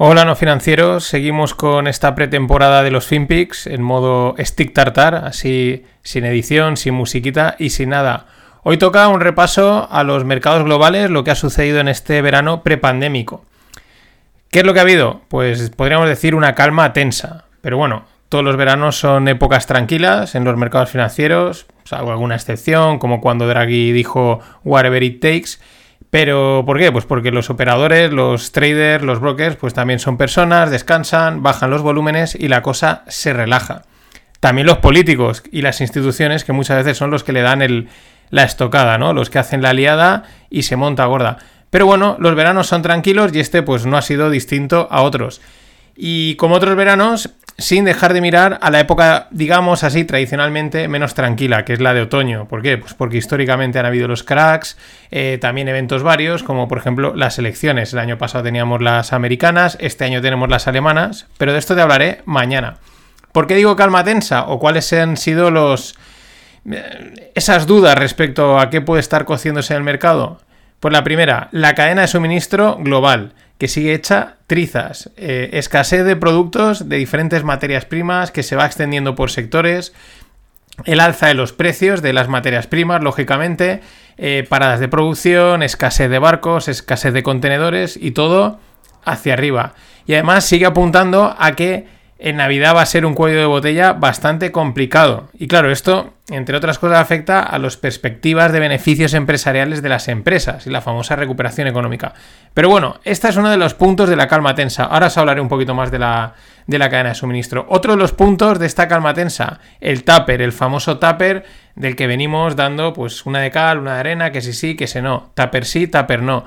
Hola no financieros, seguimos con esta pretemporada de los FinPix en modo stick tartar, así sin edición, sin musiquita y sin nada. Hoy toca un repaso a los mercados globales, lo que ha sucedido en este verano prepandémico. ¿Qué es lo que ha habido? Pues podríamos decir una calma tensa, pero bueno, todos los veranos son épocas tranquilas en los mercados financieros, salvo alguna excepción, como cuando Draghi dijo whatever it takes pero, ¿por qué? Pues porque los operadores, los traders, los brokers, pues también son personas, descansan, bajan los volúmenes y la cosa se relaja. También los políticos y las instituciones, que muchas veces son los que le dan el, la estocada, ¿no? Los que hacen la liada y se monta gorda. Pero bueno, los veranos son tranquilos y este pues no ha sido distinto a otros. Y como otros veranos, sin dejar de mirar a la época, digamos así, tradicionalmente menos tranquila, que es la de otoño. ¿Por qué? Pues porque históricamente han habido los cracks, eh, también eventos varios, como por ejemplo las elecciones. El año pasado teníamos las americanas, este año tenemos las alemanas, pero de esto te hablaré mañana. ¿Por qué digo calma tensa? ¿O cuáles han sido los... Eh, esas dudas respecto a qué puede estar cociéndose en el mercado? Pues la primera, la cadena de suministro global que sigue hecha trizas. Eh, escasez de productos de diferentes materias primas que se va extendiendo por sectores. El alza de los precios de las materias primas, lógicamente. Eh, paradas de producción, escasez de barcos, escasez de contenedores y todo hacia arriba. Y además sigue apuntando a que en Navidad va a ser un cuello de botella bastante complicado. Y claro, esto, entre otras cosas, afecta a las perspectivas de beneficios empresariales de las empresas y la famosa recuperación económica. Pero bueno, este es uno de los puntos de la calma tensa. Ahora os hablaré un poquito más de la, de la cadena de suministro. Otro de los puntos de esta calma tensa, el tupper, el famoso tupper del que venimos dando pues una de cal, una de arena, que sí sí, que se no. Tupper sí, tupper no.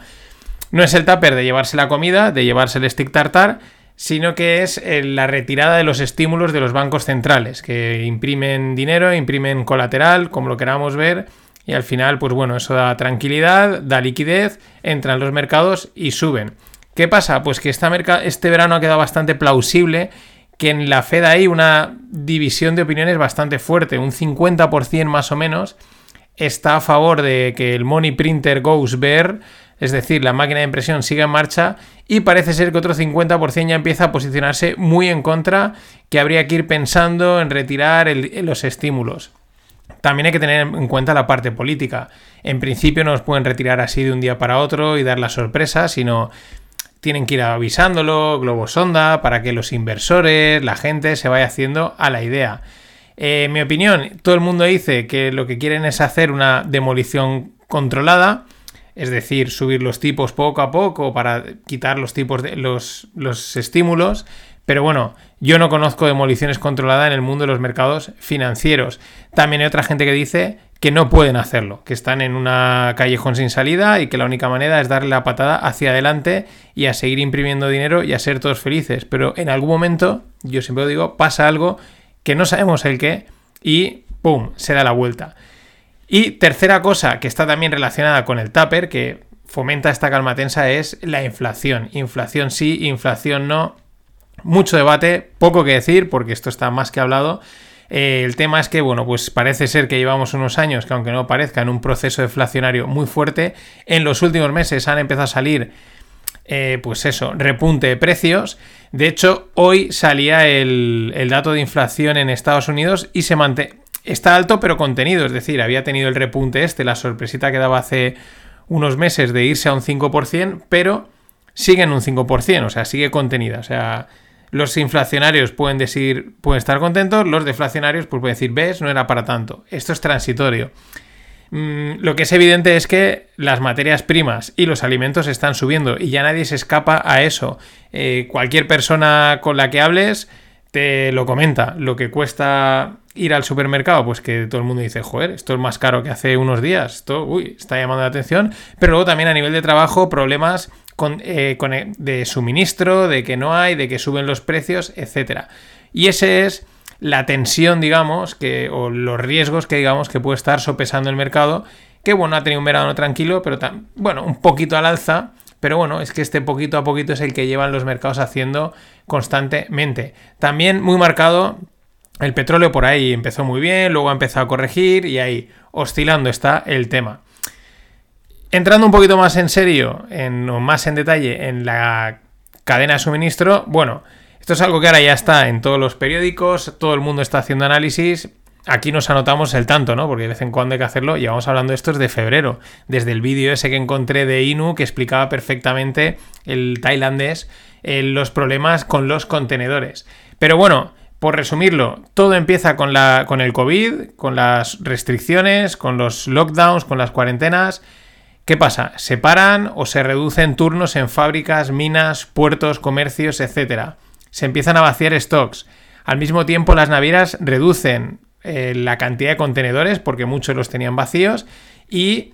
No es el tupper de llevarse la comida, de llevarse el stick tartar, sino que es eh, la retirada de los estímulos de los bancos centrales, que imprimen dinero, imprimen colateral, como lo queramos ver, y al final, pues bueno, eso da tranquilidad, da liquidez, entran los mercados y suben. ¿Qué pasa? Pues que este verano ha quedado bastante plausible que en la Fed hay una división de opiniones bastante fuerte, un 50% más o menos está a favor de que el money printer goes bear, es decir, la máquina de impresión siga en marcha y parece ser que otro 50% ya empieza a posicionarse muy en contra, que habría que ir pensando en retirar los estímulos. También hay que tener en cuenta la parte política. En principio no los pueden retirar así de un día para otro y dar la sorpresa, sino tienen que ir avisándolo, globo sonda, para que los inversores, la gente se vaya haciendo a la idea. Eh, en mi opinión, todo el mundo dice que lo que quieren es hacer una demolición controlada es decir, subir los tipos poco a poco para quitar los tipos de los, los estímulos. Pero bueno, yo no conozco demoliciones controladas en el mundo de los mercados financieros. También hay otra gente que dice que no pueden hacerlo, que están en una callejón sin salida y que la única manera es darle la patada hacia adelante y a seguir imprimiendo dinero y a ser todos felices. Pero en algún momento, yo siempre lo digo, pasa algo que no sabemos el qué y ¡pum! se da la vuelta. Y tercera cosa que está también relacionada con el tupper, que fomenta esta calma tensa, es la inflación. Inflación sí, inflación no. Mucho debate, poco que decir, porque esto está más que hablado. Eh, el tema es que, bueno, pues parece ser que llevamos unos años que, aunque no parezca, en un proceso deflacionario muy fuerte. En los últimos meses han empezado a salir, eh, pues eso, repunte de precios. De hecho, hoy salía el, el dato de inflación en Estados Unidos y se mantiene está alto pero contenido, es decir, había tenido el repunte este, la sorpresita que daba hace unos meses de irse a un 5%, pero sigue en un 5%, o sea, sigue contenida, o sea, los inflacionarios pueden decir, pueden estar contentos, los deflacionarios pues pueden decir, ves, no era para tanto, esto es transitorio. Mm, lo que es evidente es que las materias primas y los alimentos están subiendo y ya nadie se escapa a eso. Eh, cualquier persona con la que hables te lo comenta. Lo que cuesta ir al supermercado, pues que todo el mundo dice, joder, esto es más caro que hace unos días, esto, está llamando la atención. Pero luego también a nivel de trabajo, problemas con, eh, eh, de suministro, de que no hay, de que suben los precios, etc. Y ese es la tensión, digamos, que, o los riesgos que digamos que puede estar sopesando el mercado, que bueno, ha tenido un verano tranquilo, pero bueno, un poquito al alza, pero bueno, es que este poquito a poquito es el que llevan los mercados haciendo constantemente. También muy marcado el petróleo por ahí empezó muy bien, luego ha empezado a corregir y ahí oscilando está el tema. Entrando un poquito más en serio, en, o más en detalle en la cadena de suministro, bueno, esto es algo que ahora ya está en todos los periódicos, todo el mundo está haciendo análisis. Aquí nos anotamos el tanto, ¿no? Porque de vez en cuando hay que hacerlo. Llevamos hablando de esto desde febrero, desde el vídeo ese que encontré de Inu que explicaba perfectamente el tailandés eh, los problemas con los contenedores. Pero bueno, por resumirlo, todo empieza con, la, con el COVID, con las restricciones, con los lockdowns, con las cuarentenas. ¿Qué pasa? Se paran o se reducen turnos en fábricas, minas, puertos, comercios, etc. Se empiezan a vaciar stocks. Al mismo tiempo, las navieras reducen eh, la cantidad de contenedores porque muchos los tenían vacíos y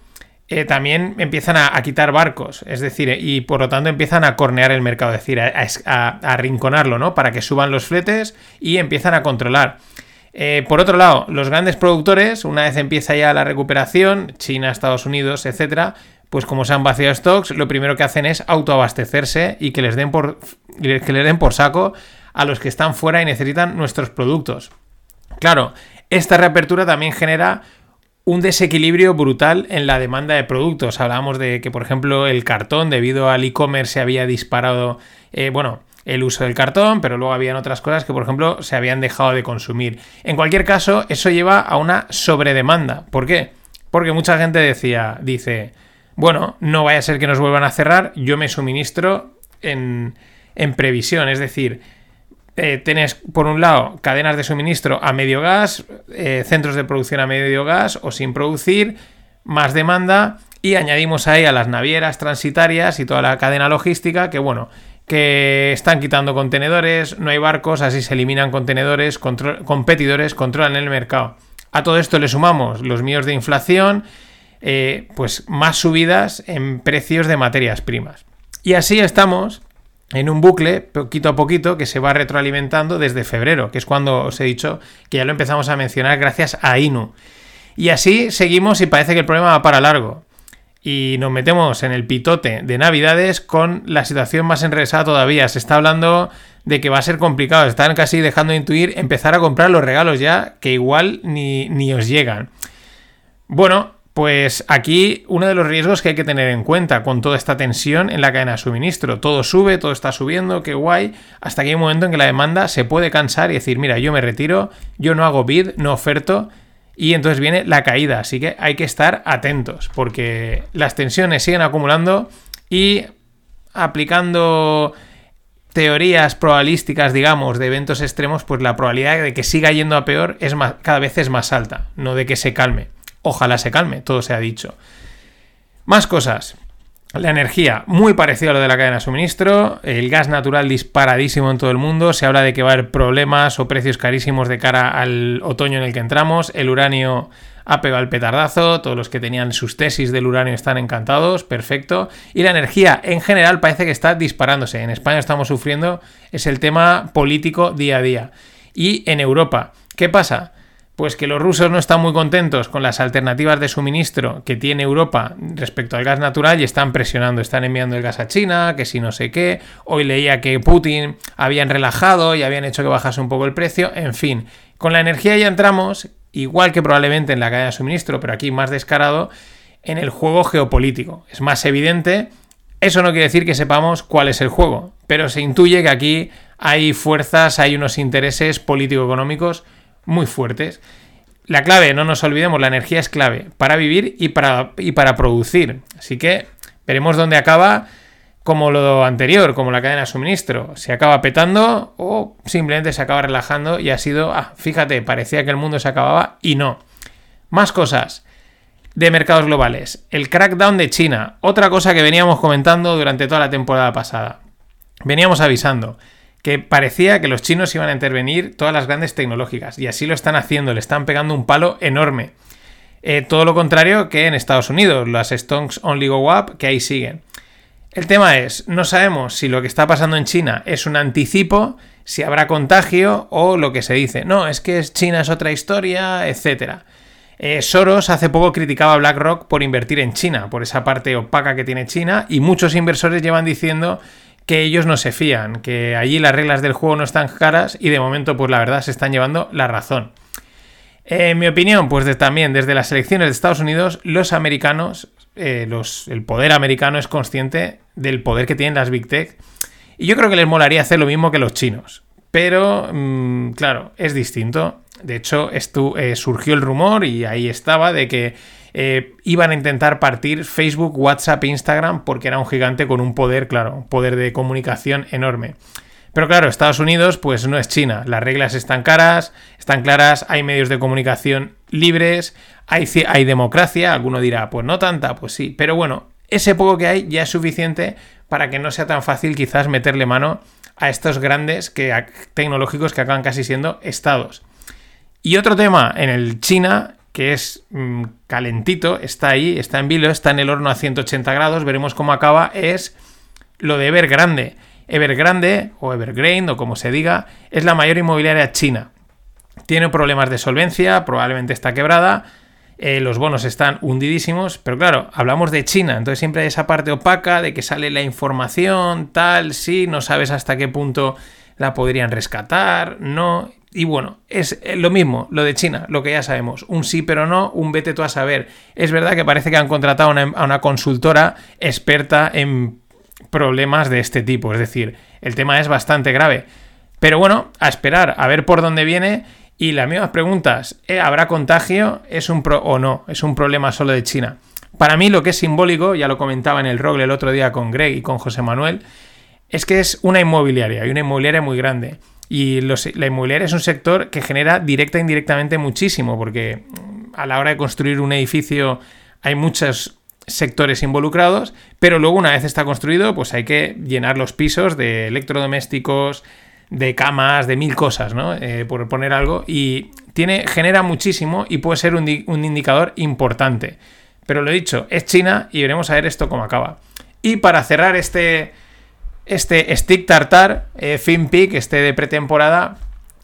eh, también empiezan a, quitar barcos, es decir, y por lo tanto empiezan a cornear el mercado, es decir, a, arrinconarlo, ¿no? Para que suban los fletes y empiezan a controlar. Eh, por otro lado, los grandes productores, una vez empieza ya la recuperación, China, Estados Unidos, etcétera, pues como se han vaciado stocks, lo primero que hacen es autoabastecerse y que les den por, que les den por saco a los que están fuera y necesitan nuestros productos. Claro, esta reapertura también genera un desequilibrio brutal en la demanda de productos. Hablábamos de que, por ejemplo, el cartón, debido al e-commerce, se había disparado, eh, bueno, el uso del cartón, pero luego habían otras cosas que, por ejemplo, se habían dejado de consumir. En cualquier caso, eso lleva a una sobredemanda. ¿Por qué? Porque mucha gente decía, dice, bueno, no vaya a ser que nos vuelvan a cerrar, yo me suministro en, en previsión, es decir, eh, tenés por un lado cadenas de suministro a medio gas, eh, centros de producción a medio gas o sin producir, más demanda y añadimos ahí a las navieras transitarias y toda la cadena logística que bueno, que están quitando contenedores, no hay barcos, así se eliminan contenedores, competidores controlan el mercado. A todo esto le sumamos los míos de inflación, eh, pues más subidas en precios de materias primas. Y así estamos en un bucle, poquito a poquito, que se va retroalimentando desde febrero, que es cuando os he dicho que ya lo empezamos a mencionar gracias a Inu. Y así seguimos y parece que el problema va para largo. Y nos metemos en el pitote de Navidades con la situación más enrevesada todavía. Se está hablando de que va a ser complicado. Están casi dejando de intuir empezar a comprar los regalos ya, que igual ni, ni os llegan. Bueno, pues aquí uno de los riesgos que hay que tener en cuenta con toda esta tensión en la cadena de suministro. Todo sube, todo está subiendo, qué guay, hasta que hay un momento en que la demanda se puede cansar y decir, mira, yo me retiro, yo no hago bid, no oferto, y entonces viene la caída. Así que hay que estar atentos, porque las tensiones siguen acumulando y aplicando teorías probabilísticas, digamos, de eventos extremos, pues la probabilidad de que siga yendo a peor es cada vez es más alta, no de que se calme. Ojalá se calme, todo se ha dicho. Más cosas. La energía, muy parecida a lo de la cadena de suministro, el gas natural disparadísimo en todo el mundo, se habla de que va a haber problemas o precios carísimos de cara al otoño en el que entramos, el uranio ha pegado el petardazo, todos los que tenían sus tesis del uranio están encantados, perfecto, y la energía en general parece que está disparándose, en España estamos sufriendo, es el tema político día a día, y en Europa, ¿qué pasa? Pues que los rusos no están muy contentos con las alternativas de suministro que tiene Europa respecto al gas natural y están presionando, están enviando el gas a China, que si no sé qué. Hoy leía que Putin habían relajado y habían hecho que bajase un poco el precio. En fin, con la energía ya entramos, igual que probablemente en la cadena de suministro, pero aquí más descarado, en el juego geopolítico. Es más evidente. Eso no quiere decir que sepamos cuál es el juego, pero se intuye que aquí hay fuerzas, hay unos intereses político-económicos muy fuertes. La clave, no nos olvidemos, la energía es clave para vivir y para, y para producir. Así que veremos dónde acaba como lo anterior, como la cadena de suministro. Se acaba petando o simplemente se acaba relajando y ha sido, ah, fíjate, parecía que el mundo se acababa y no. Más cosas de mercados globales. El crackdown de China, otra cosa que veníamos comentando durante toda la temporada pasada. Veníamos avisando que parecía que los chinos iban a intervenir todas las grandes tecnológicas, y así lo están haciendo, le están pegando un palo enorme. Eh, todo lo contrario que en Estados Unidos, las Stonks Only Go Up, que ahí siguen. El tema es, no sabemos si lo que está pasando en China es un anticipo, si habrá contagio o lo que se dice. No, es que China es otra historia, etc. Eh, Soros hace poco criticaba a BlackRock por invertir en China, por esa parte opaca que tiene China, y muchos inversores llevan diciendo que ellos no se fían, que allí las reglas del juego no están caras y de momento pues la verdad se están llevando la razón. En mi opinión, pues también desde las elecciones de Estados Unidos, los americanos, eh, los, el poder americano es consciente del poder que tienen las Big Tech Y yo creo que les molaría hacer lo mismo que los chinos. Pero, mm, claro, es distinto. De hecho, esto, eh, surgió el rumor y ahí estaba de que eh, iban a intentar partir Facebook, WhatsApp Instagram porque era un gigante con un poder, claro, poder de comunicación enorme. Pero claro, Estados Unidos pues no es China. Las reglas están caras, están claras, hay medios de comunicación libres, hay, hay democracia. Alguno dirá, pues no tanta, pues sí. Pero bueno, ese poco que hay ya es suficiente para que no sea tan fácil quizás meterle mano a estos grandes que, tecnológicos que acaban casi siendo estados. Y otro tema en el China que es mm, calentito, está ahí, está en vilo, está en el horno a 180 grados, veremos cómo acaba, es lo de Evergrande. Evergrande, o Evergrande, o como se diga, es la mayor inmobiliaria china. Tiene problemas de solvencia, probablemente está quebrada, eh, los bonos están hundidísimos, pero claro, hablamos de China, entonces siempre hay esa parte opaca de que sale la información, tal, sí, no sabes hasta qué punto la podrían rescatar, no, y bueno, es eh, lo mismo, lo de China, lo que ya sabemos, un sí pero no, un vete tú a saber. Es verdad que parece que han contratado a una consultora experta en problemas de este tipo, es decir, el tema es bastante grave. Pero bueno, a esperar, a ver por dónde viene. Y las mismas preguntas, ¿eh, ¿habrá contagio? ¿Es un pro o no? ¿Es un problema solo de China? Para mí lo que es simbólico, ya lo comentaba en el Rogle el otro día con Greg y con José Manuel, es que es una inmobiliaria, y una inmobiliaria muy grande. Y la inmobiliaria es un sector que genera directa e indirectamente muchísimo, porque a la hora de construir un edificio hay muchos sectores involucrados, pero luego una vez está construido, pues hay que llenar los pisos de electrodomésticos, de camas, de mil cosas, ¿no? Eh, por poner algo. Y tiene, genera muchísimo y puede ser un, un indicador importante. Pero lo he dicho, es China y veremos a ver esto cómo acaba. Y para cerrar este, este Stick Tartar, eh, FinPic, este de pretemporada,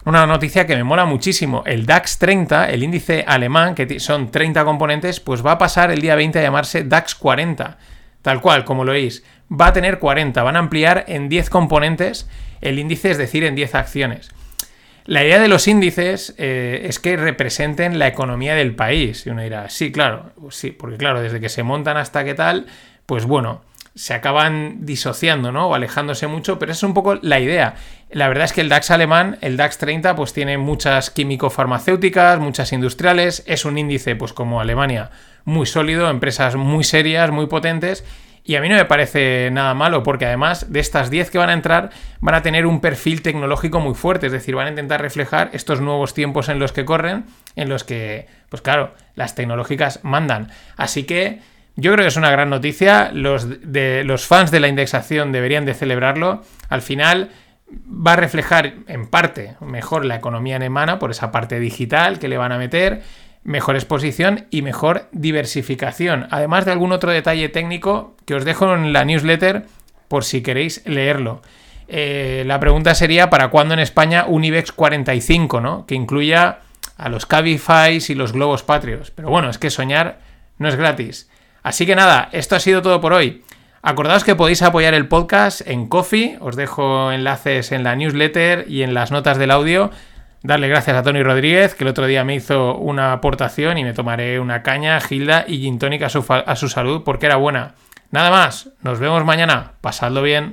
una noticia que me mola muchísimo. El DAX 30, el índice alemán, que son 30 componentes, pues va a pasar el día 20 a llamarse DAX 40. Tal cual, como lo veis. Va a tener 40, van a ampliar en 10 componentes el índice, es decir, en 10 acciones. La idea de los índices eh, es que representen la economía del país. Y uno dirá, sí, claro, sí, porque claro, desde que se montan hasta qué tal, pues bueno, se acaban disociando, ¿no? O alejándose mucho, pero esa es un poco la idea. La verdad es que el DAX alemán, el DAX 30, pues tiene muchas químico-farmacéuticas, muchas industriales, es un índice, pues como Alemania, muy sólido, empresas muy serias, muy potentes, y a mí no me parece nada malo, porque además de estas 10 que van a entrar, van a tener un perfil tecnológico muy fuerte, es decir, van a intentar reflejar estos nuevos tiempos en los que corren, en los que, pues claro, las tecnológicas mandan. Así que yo creo que es una gran noticia. Los, de, los fans de la indexación deberían de celebrarlo. Al final va a reflejar en parte mejor la economía alemana por esa parte digital que le van a meter, mejor exposición y mejor diversificación. Además de algún otro detalle técnico que os dejo en la newsletter por si queréis leerlo. Eh, la pregunta sería para cuándo en España un IBEX 45, ¿no? Que incluya a los Cabify y los globos patrios. Pero bueno, es que soñar no es gratis. Así que nada, esto ha sido todo por hoy. Acordaos que podéis apoyar el podcast en Coffee, os dejo enlaces en la newsletter y en las notas del audio. Darle gracias a Tony Rodríguez, que el otro día me hizo una aportación y me tomaré una caña, Gilda y gin a su, a su salud porque era buena. Nada más, nos vemos mañana, pasadlo bien.